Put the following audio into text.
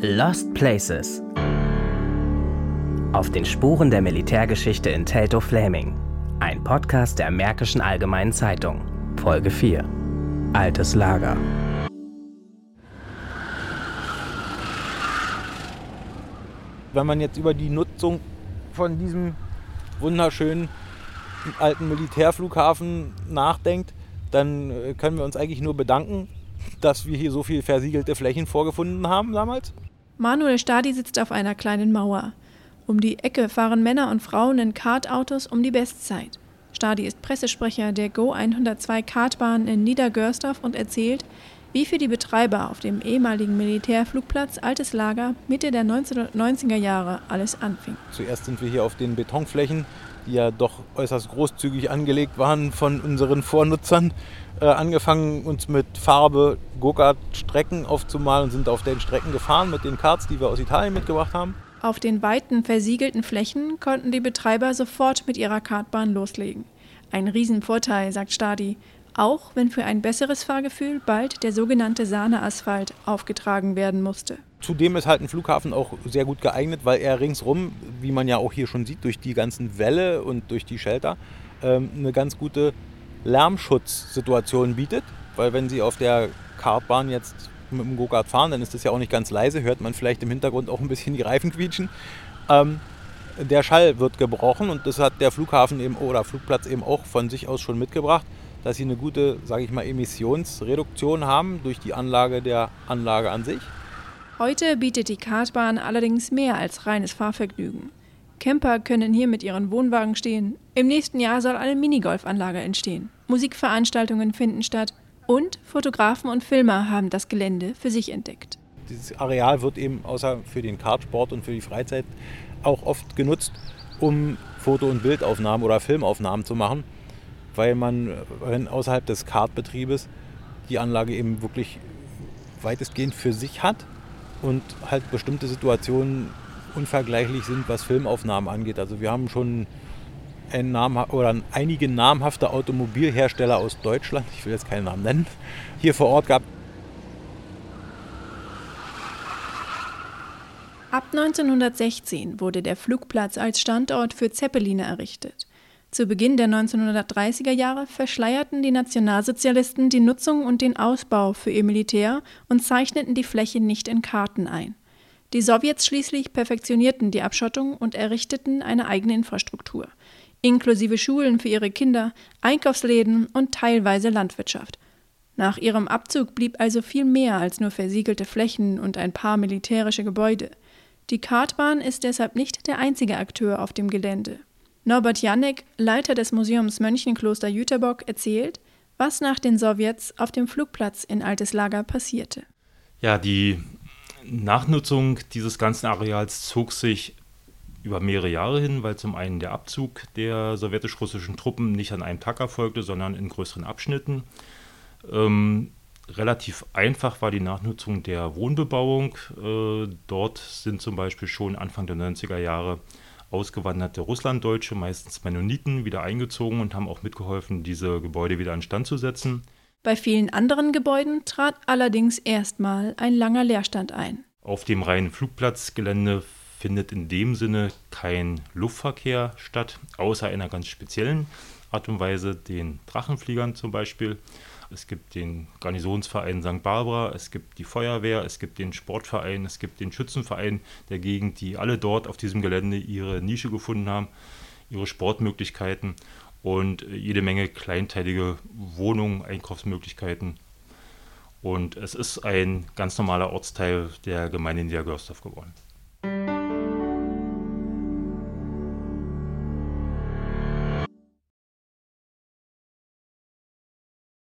Lost Places. Auf den Spuren der Militärgeschichte in Teltow-Fläming. Ein Podcast der Märkischen Allgemeinen Zeitung. Folge 4. Altes Lager. Wenn man jetzt über die Nutzung von diesem wunderschönen alten Militärflughafen nachdenkt, dann äh, können wir uns eigentlich nur bedanken, dass wir hier so viel versiegelte Flächen vorgefunden haben damals. Manuel Stadi sitzt auf einer kleinen Mauer. Um die Ecke fahren Männer und Frauen in Kartautos um die Bestzeit. Stadi ist Pressesprecher der Go 102 Kartbahn in Niedergörsdorf und erzählt, wie für die Betreiber auf dem ehemaligen Militärflugplatz Altes Lager Mitte der 1990er Jahre alles anfing. Zuerst sind wir hier auf den Betonflächen, die ja doch äußerst großzügig angelegt waren von unseren Vornutzern, äh, angefangen uns mit Farbe Go-Kart-Strecken aufzumalen und sind auf den Strecken gefahren mit den Karts, die wir aus Italien mitgebracht haben. Auf den weiten, versiegelten Flächen konnten die Betreiber sofort mit ihrer Kartbahn loslegen. Ein Riesenvorteil, sagt Stadi, auch wenn für ein besseres Fahrgefühl bald der sogenannte Sahneasphalt aufgetragen werden musste. Zudem ist halt ein Flughafen auch sehr gut geeignet, weil er ringsrum, wie man ja auch hier schon sieht, durch die ganzen Wälle und durch die Shelter, ähm, eine ganz gute Lärmschutzsituation bietet. Weil wenn Sie auf der Kartbahn jetzt mit dem Go-Kart fahren, dann ist das ja auch nicht ganz leise, hört man vielleicht im Hintergrund auch ein bisschen die Reifen quietschen. Ähm, der Schall wird gebrochen und das hat der Flughafen eben oder Flugplatz eben auch von sich aus schon mitgebracht, dass sie eine gute, sage ich mal, Emissionsreduktion haben durch die Anlage der Anlage an sich. Heute bietet die Kartbahn allerdings mehr als reines Fahrvergnügen. Camper können hier mit ihren Wohnwagen stehen. Im nächsten Jahr soll eine Minigolfanlage entstehen. Musikveranstaltungen finden statt und Fotografen und Filmer haben das Gelände für sich entdeckt. Dieses Areal wird eben außer für den Kartsport und für die Freizeit auch oft genutzt, um Foto- und Bildaufnahmen oder Filmaufnahmen zu machen, weil man außerhalb des Kartbetriebes die Anlage eben wirklich weitestgehend für sich hat und halt bestimmte Situationen unvergleichlich sind, was Filmaufnahmen angeht. Also wir haben schon ein Namen, oder einige namhafte Automobilhersteller aus Deutschland, ich will jetzt keinen Namen nennen, hier vor Ort gehabt. Ab 1916 wurde der Flugplatz als Standort für Zeppeline errichtet. Zu Beginn der 1930er Jahre verschleierten die Nationalsozialisten die Nutzung und den Ausbau für ihr Militär und zeichneten die Fläche nicht in Karten ein. Die Sowjets schließlich perfektionierten die Abschottung und errichteten eine eigene Infrastruktur, inklusive Schulen für ihre Kinder, Einkaufsläden und teilweise Landwirtschaft. Nach ihrem Abzug blieb also viel mehr als nur versiegelte Flächen und ein paar militärische Gebäude. Die Kartbahn ist deshalb nicht der einzige Akteur auf dem Gelände. Norbert Janek, Leiter des Museums Mönchenkloster Jüterbock, erzählt, was nach den Sowjets auf dem Flugplatz in Altes Lager passierte. Ja, die Nachnutzung dieses ganzen Areals zog sich über mehrere Jahre hin, weil zum einen der Abzug der sowjetisch-russischen Truppen nicht an einem Tag erfolgte, sondern in größeren Abschnitten. Ähm, relativ einfach war die Nachnutzung der Wohnbebauung. Äh, dort sind zum Beispiel schon Anfang der 90er Jahre ausgewanderte Russlanddeutsche, meistens Mennoniten, wieder eingezogen und haben auch mitgeholfen, diese Gebäude wieder instand zu setzen. Bei vielen anderen Gebäuden trat allerdings erstmal ein langer Leerstand ein. Auf dem reinen Flugplatzgelände findet in dem Sinne kein Luftverkehr statt, außer einer ganz speziellen Art und Weise, den Drachenfliegern zum Beispiel. Es gibt den Garnisonsverein St. Barbara, es gibt die Feuerwehr, es gibt den Sportverein, es gibt den Schützenverein der Gegend, die alle dort auf diesem Gelände ihre Nische gefunden haben, ihre Sportmöglichkeiten und jede Menge kleinteilige Wohnungen, Einkaufsmöglichkeiten. Und es ist ein ganz normaler Ortsteil der Gemeinde Niedergörsdorf geworden.